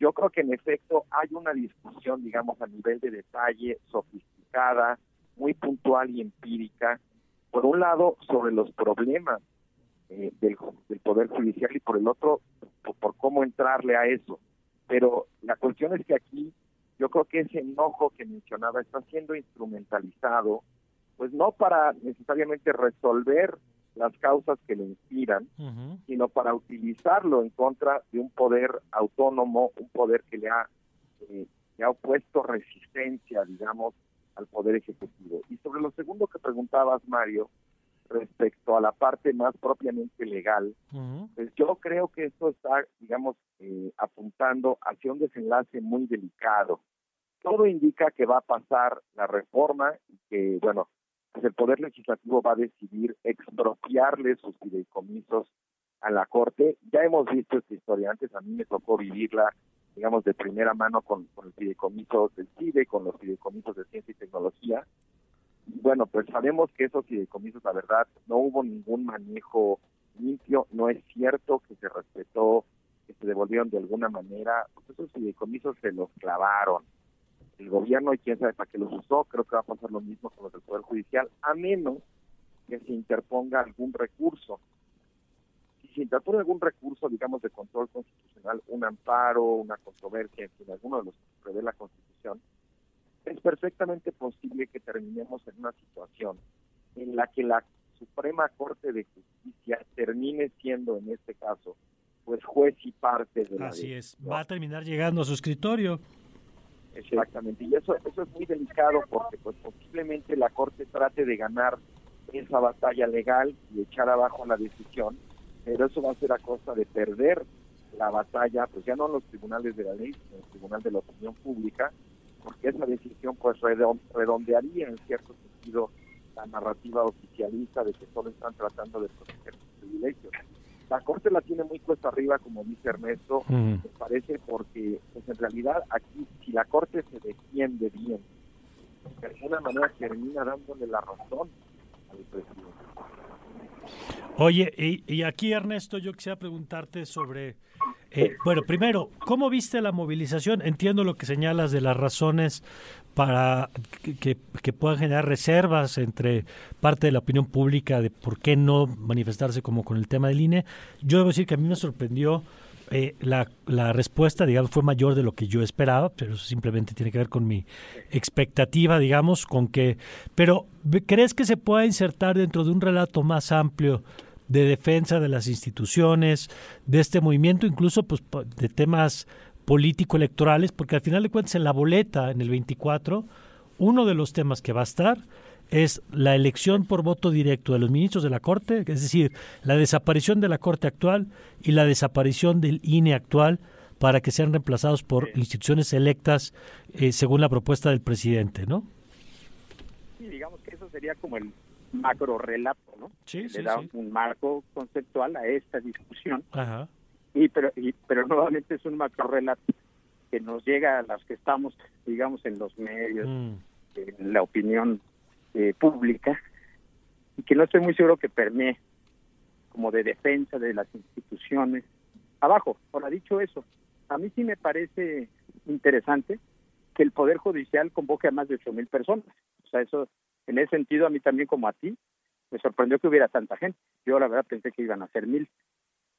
Yo creo que en efecto hay una discusión, digamos, a nivel de detalle, muy puntual y empírica, por un lado sobre los problemas eh, del, del, Poder Judicial y por el otro por, por cómo entrarle a eso. Pero la cuestión es que aquí yo creo que ese enojo que mencionaba está siendo instrumentalizado pues no para necesariamente resolver las causas que le inspiran, sino para utilizarlo en contra de un poder autónomo, un poder que le ha, eh, ha opuesto resistencia, digamos, al poder ejecutivo. Y sobre lo segundo que preguntabas, Mario, respecto a la parte más propiamente legal, pues yo creo que esto está, digamos, eh, apuntando hacia un desenlace muy delicado. Todo indica que va a pasar la reforma y que, bueno, pues el Poder Legislativo va a decidir expropiarle sus fideicomisos a la Corte. Ya hemos visto esta historia antes, a mí me tocó vivirla, digamos, de primera mano con, con el del CIDE, con los fideicomisos de ciencia y tecnología. bueno, pues sabemos que esos fideicomisos, la verdad, no hubo ningún manejo limpio, no es cierto que se respetó, que se devolvieron de alguna manera, pues esos fideicomisos se los clavaron el gobierno y quién sabe para qué los usó, creo que va a pasar lo mismo con los del Poder Judicial, a menos que se interponga algún recurso. Si interpone algún recurso, digamos, de control constitucional, un amparo, una controversia, en fin, alguno de los que prevé la Constitución, es perfectamente posible que terminemos en una situación en la que la Suprema Corte de Justicia termine siendo, en este caso, pues juez y parte de la Así es, va a terminar llegando a su escritorio. Exactamente, y eso, eso es muy delicado porque pues posiblemente la Corte trate de ganar esa batalla legal y echar abajo la decisión, pero eso va a ser a costa de perder la batalla, pues ya no en los tribunales de la ley, sino en el tribunal de la opinión pública, porque esa decisión pues redondearía en cierto sentido la narrativa oficialista de que solo están tratando de proteger sus privilegios la Corte la tiene muy cuesta arriba, como dice Ernesto, me parece, porque pues en realidad aquí, si la Corte se defiende bien, de alguna manera termina dándole la razón al presidente. Oye, y, aquí Ernesto, yo quisiera preguntarte sobre, eh, bueno, primero, ¿cómo viste la movilización? Entiendo lo que señalas de las razones para que, puedan generar reservas entre parte de la opinión pública de por qué no manifestarse como con el tema del INE. Yo debo decir que a mí me sorprendió eh, la, respuesta, digamos, fue mayor de lo que yo esperaba, pero eso simplemente tiene que ver con mi expectativa, digamos, con que... Pero, ¿crees que se pueda insertar dentro de un relato más amplio de defensa de las instituciones, de este movimiento, incluso pues, de temas político-electorales? Porque al final de cuentas, en la boleta, en el 24, uno de los temas que va a estar es la elección por voto directo de los ministros de la Corte, es decir, la desaparición de la Corte actual y la desaparición del INE actual para que sean reemplazados por instituciones electas eh, según la propuesta del presidente, ¿no? Sí, digamos que eso sería como el macro relato, ¿no? Sí, Le da un marco conceptual a esta discusión. Ajá. Y pero, y, pero nuevamente es un macro relato que nos llega a los que estamos, digamos, en los medios, Mm. en la opinión eh, pública, y que no estoy muy seguro que permee como de defensa de las instituciones. Abajo, ahora dicho eso, a mí sí me parece interesante que el Poder Judicial convoque a más de ocho mil personas. O sea, eso, en ese sentido, a mí también como a ti, me sorprendió que hubiera tanta gente. Yo la verdad pensé que iban a ser mil.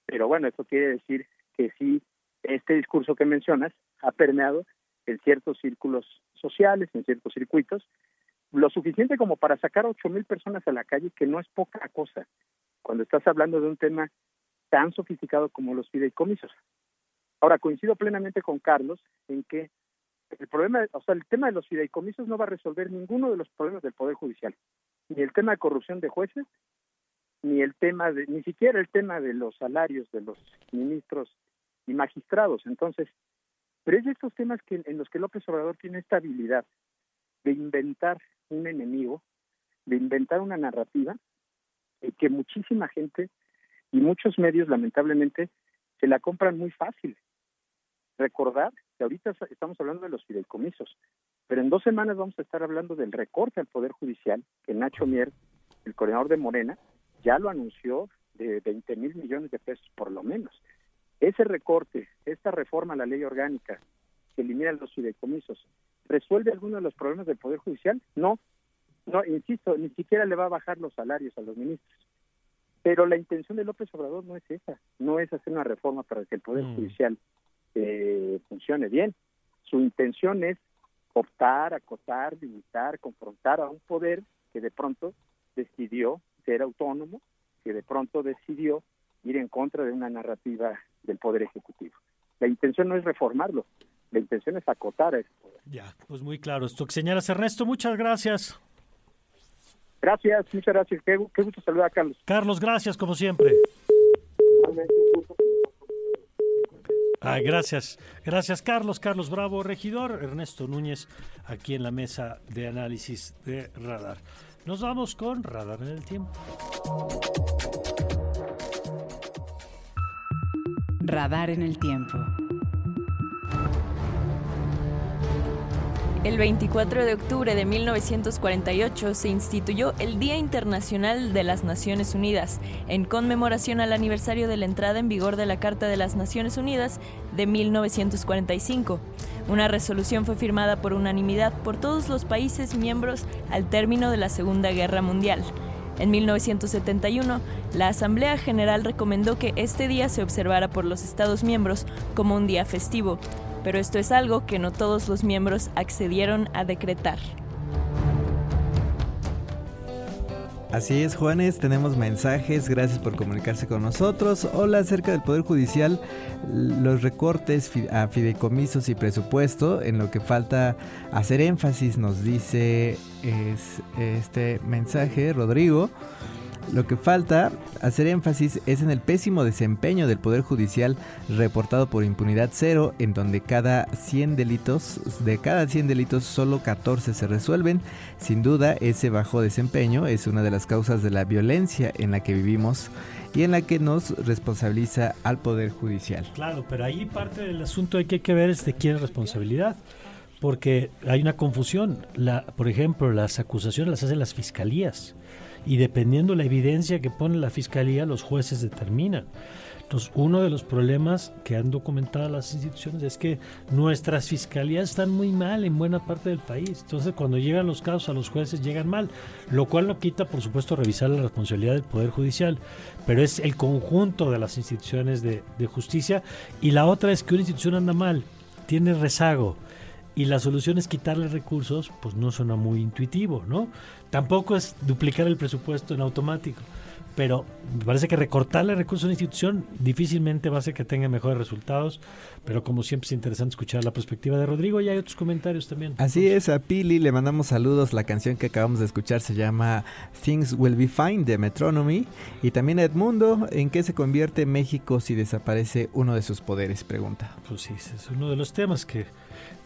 Pero bueno, eso quiere decir que sí, este discurso que mencionas ha permeado en ciertos círculos sociales, en ciertos circuitos, lo suficiente como para sacar a ocho mil personas a la calle, que no es poca cosa, cuando estás hablando de un tema tan sofisticado como los fideicomisos. Ahora, coincido plenamente con Carlos en que el problema, o sea, el tema de los fideicomisos no va a resolver ninguno de los problemas del Poder Judicial, ni el tema de corrupción de jueces, ni el tema de, ni siquiera el tema de los salarios de los ministros y magistrados. Entonces, pero es de estos temas que, en los que López Obrador tiene esta habilidad de inventar un enemigo, de inventar una narrativa eh, que muchísima gente y muchos medios lamentablemente se la compran muy fácil. Recordar que ahorita estamos hablando de los fideicomisos, pero en dos semanas vamos a estar hablando del recorte al Poder Judicial, que Nacho Mier, el coordinador de Morena, ya lo anunció de 20 mil millones de pesos por lo menos. Ese recorte, esta reforma a la ley orgánica que elimina los fideicomisos, ¿resuelve alguno de los problemas del Poder Judicial? No, no, insisto, ni siquiera le va a bajar los salarios a los ministros. Pero la intención de López Obrador no es esa, no es hacer una reforma para que el Poder Mm. Judicial eh, funcione bien. Su intención es optar, acotar, limitar, confrontar a un poder que de pronto decidió ser autónomo, que de pronto decidió ir en contra de una narrativa del Poder Ejecutivo. La intención no es reformarlo, la intención es acotar poder. Ya, pues muy claro esto. Señoras Ernesto, muchas gracias. Gracias, muchas gracias. Qué, qué gusto saludar a Carlos. Carlos, gracias como siempre. Ay, gracias. Gracias, Carlos. Carlos Bravo, regidor. Ernesto Núñez, aquí en la mesa de análisis de radar. Nos vamos con Radar en el Tiempo. Radar en el tiempo. El 24 de octubre de 1948 se instituyó el Día Internacional de las Naciones Unidas, en conmemoración al aniversario de la entrada en vigor de la Carta de las Naciones Unidas de 1945. Una resolución fue firmada por unanimidad por todos los países miembros al término de la Segunda Guerra Mundial. En 1971, la Asamblea General recomendó que este día se observara por los Estados miembros como un día festivo, pero esto es algo que no todos los miembros accedieron a decretar. Así es, Juanes, tenemos mensajes, gracias por comunicarse con nosotros. Hola, acerca del Poder Judicial, los recortes a fideicomisos y presupuesto, en lo que falta hacer énfasis, nos dice es, este mensaje, Rodrigo. Lo que falta hacer énfasis es en el pésimo desempeño del Poder Judicial reportado por impunidad cero, en donde cada 100 delitos, de cada 100 delitos solo 14 se resuelven. Sin duda, ese bajo desempeño es una de las causas de la violencia en la que vivimos y en la que nos responsabiliza al Poder Judicial. Claro, pero ahí parte del asunto hay que, ver es de quién es responsabilidad. Porque hay una confusión. La, por ejemplo, las acusaciones las hacen las fiscalías. Y dependiendo la evidencia que pone la fiscalía, los jueces determinan. Entonces, uno de los problemas que han documentado las instituciones es que nuestras fiscalías están muy mal en buena parte del país. Entonces, cuando llegan los casos a los jueces, llegan mal. Lo cual no quita, por supuesto, revisar la responsabilidad del Poder Judicial. Pero es el conjunto de las instituciones de, de justicia. Y la otra es que una institución anda mal, tiene rezago y la solución es quitarle recursos, pues no suena muy intuitivo, ¿no? Tampoco es duplicar el presupuesto en automático, pero me parece que recortarle recursos a una institución difícilmente va a hacer que tenga mejores resultados, pero como siempre es interesante escuchar la perspectiva de Rodrigo y hay otros comentarios también. Así es, a Pili le mandamos saludos, la canción que acabamos de escuchar se llama Things Will Be Fine de Metronomy y también a Edmundo, ¿en qué se convierte México si desaparece uno de sus poderes? Pregunta. Pues sí, es uno de los temas que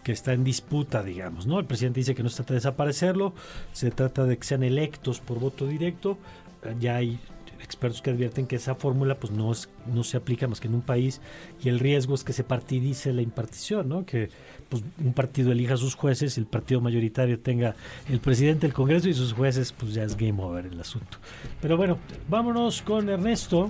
que está en disputa, digamos, ¿no? El presidente dice que no se trata de desaparecerlo, se trata de que sean electos por voto directo. Ya hay expertos que advierten que esa fórmula pues no, es, no se aplica más que en un país y el riesgo es que se partidice la impartición, ¿no? Que pues, un partido elija sus jueces, el partido mayoritario tenga el presidente del Congreso y sus jueces, pues ya es game over el asunto. Pero bueno, vámonos con Ernesto.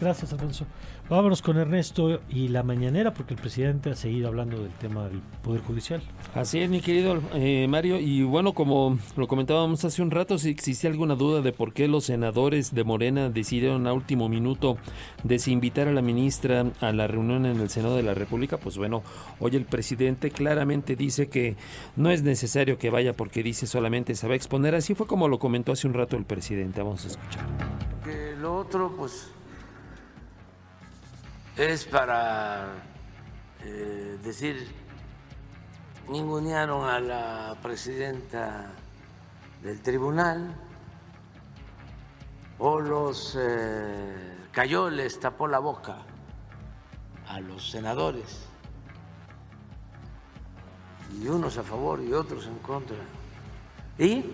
Gracias, Alfonso. Vámonos con Ernesto y la mañanera, porque el presidente ha seguido hablando del tema del Poder Judicial. Así es, mi querido eh, Mario. Y bueno, como lo comentábamos hace un rato, si existe alguna duda de por qué los senadores de Morena decidieron a último minuto desinvitar a la ministra a la reunión en el Senado de la República, pues bueno, hoy el presidente claramente dice que no es necesario que vaya porque dice solamente se va a exponer. Así fue como lo comentó hace un rato el presidente. Vamos a escuchar. Que lo otro, pues es para eh, decir, ningunearon a la presidenta del tribunal o los eh, cayó, les tapó la boca a los senadores y unos a favor y otros en contra. Y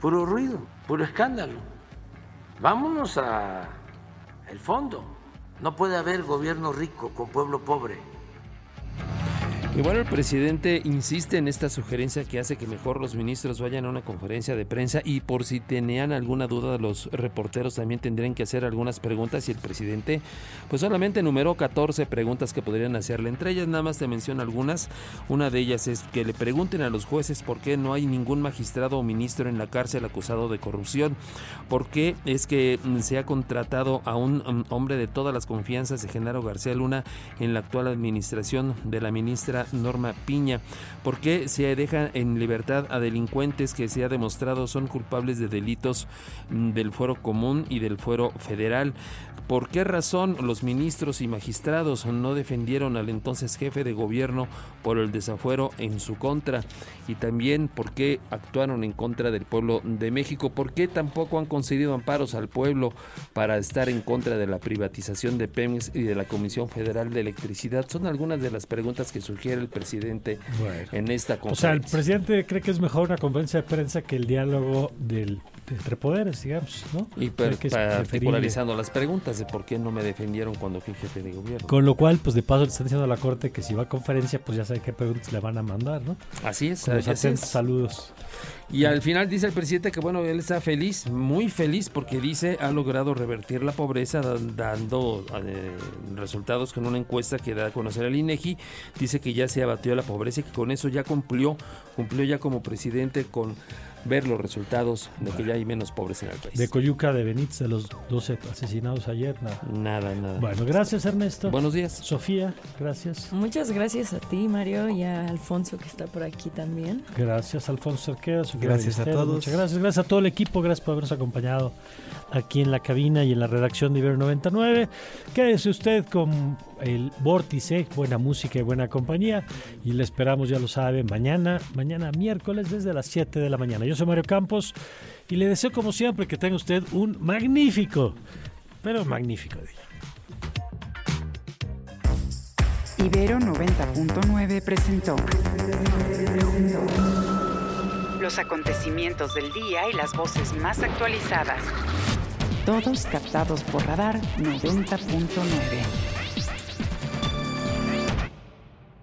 puro ruido, puro escándalo. Vámonos a el fondo. No puede haber gobierno rico con pueblo pobre. Y bueno, el presidente insiste en esta sugerencia que hace que mejor los ministros vayan a una conferencia de prensa y por si tenían alguna duda los reporteros también tendrían que hacer algunas preguntas y el presidente pues solamente enumeró 14 preguntas que podrían hacerle. Entre ellas nada más te menciono algunas. Una de ellas es que le pregunten a los jueces por qué no hay ningún magistrado o ministro en la cárcel acusado de corrupción. ¿Por qué es que se ha contratado a un um, hombre de todas las confianzas de Genaro García Luna en la actual administración de la ministra Norma Piña. ¿Por qué se deja en libertad a delincuentes que se ha demostrado son culpables de delitos mm, del fuero común y del fuero federal? ¿Por qué razón los ministros y magistrados no defendieron al entonces jefe de gobierno por el desafuero en su contra? Y también por qué actuaron en contra del pueblo de México? ¿Por qué tampoco han concedido amparos al pueblo para estar en contra de la privatización de Pemex y de la Comisión Federal de Electricidad? Son algunas de las preguntas que surgieron el presidente en esta conferencia. O sea, el presidente cree que es mejor una conferencia de prensa que el diálogo del, entre poderes, digamos, ¿no? Y particularizando las preguntas de por qué no me defendieron cuando fui jefe de gobierno. Con lo cual, pues de paso le están diciendo a la Corte que si va a conferencia, pues ya sabe qué preguntas le van a mandar, ¿no? Así es. Con los saludos. Y al final dice el presidente que bueno, él está feliz, muy feliz, porque dice ha logrado revertir la pobreza dando eh, resultados con una encuesta que da a conocer al INEGI. Dice que ya se abatió la pobreza y que con eso ya cumplió, cumplió ya como presidente con ver los resultados de que ya hay menos pobres en el país. De Coyuca, de Benítez, de los 12 asesinados ayer, nada. Nada, nada. Bueno, gracias Ernesto. Buenos días. Sofía, gracias. Muchas gracias a ti, Mario, y a Alfonso que está por aquí también. Gracias, Alfonso Cerqueda. Gracias a todos. Muchas gracias. Gracias a todo el equipo, gracias por habernos acompañado aquí en la cabina y en la redacción de Ibero 99. Quédese usted con el Vórtice, buena música y buena compañía. Y le esperamos, ya lo sabe, mañana, mañana miércoles desde las 7 de la mañana. Yo soy Mario Campos y le deseo como siempre que tenga usted un magnífico, pero magnífico día. Ibero 90.9 presentó los acontecimientos del día y las voces más actualizadas. Todos captados por radar 90.9.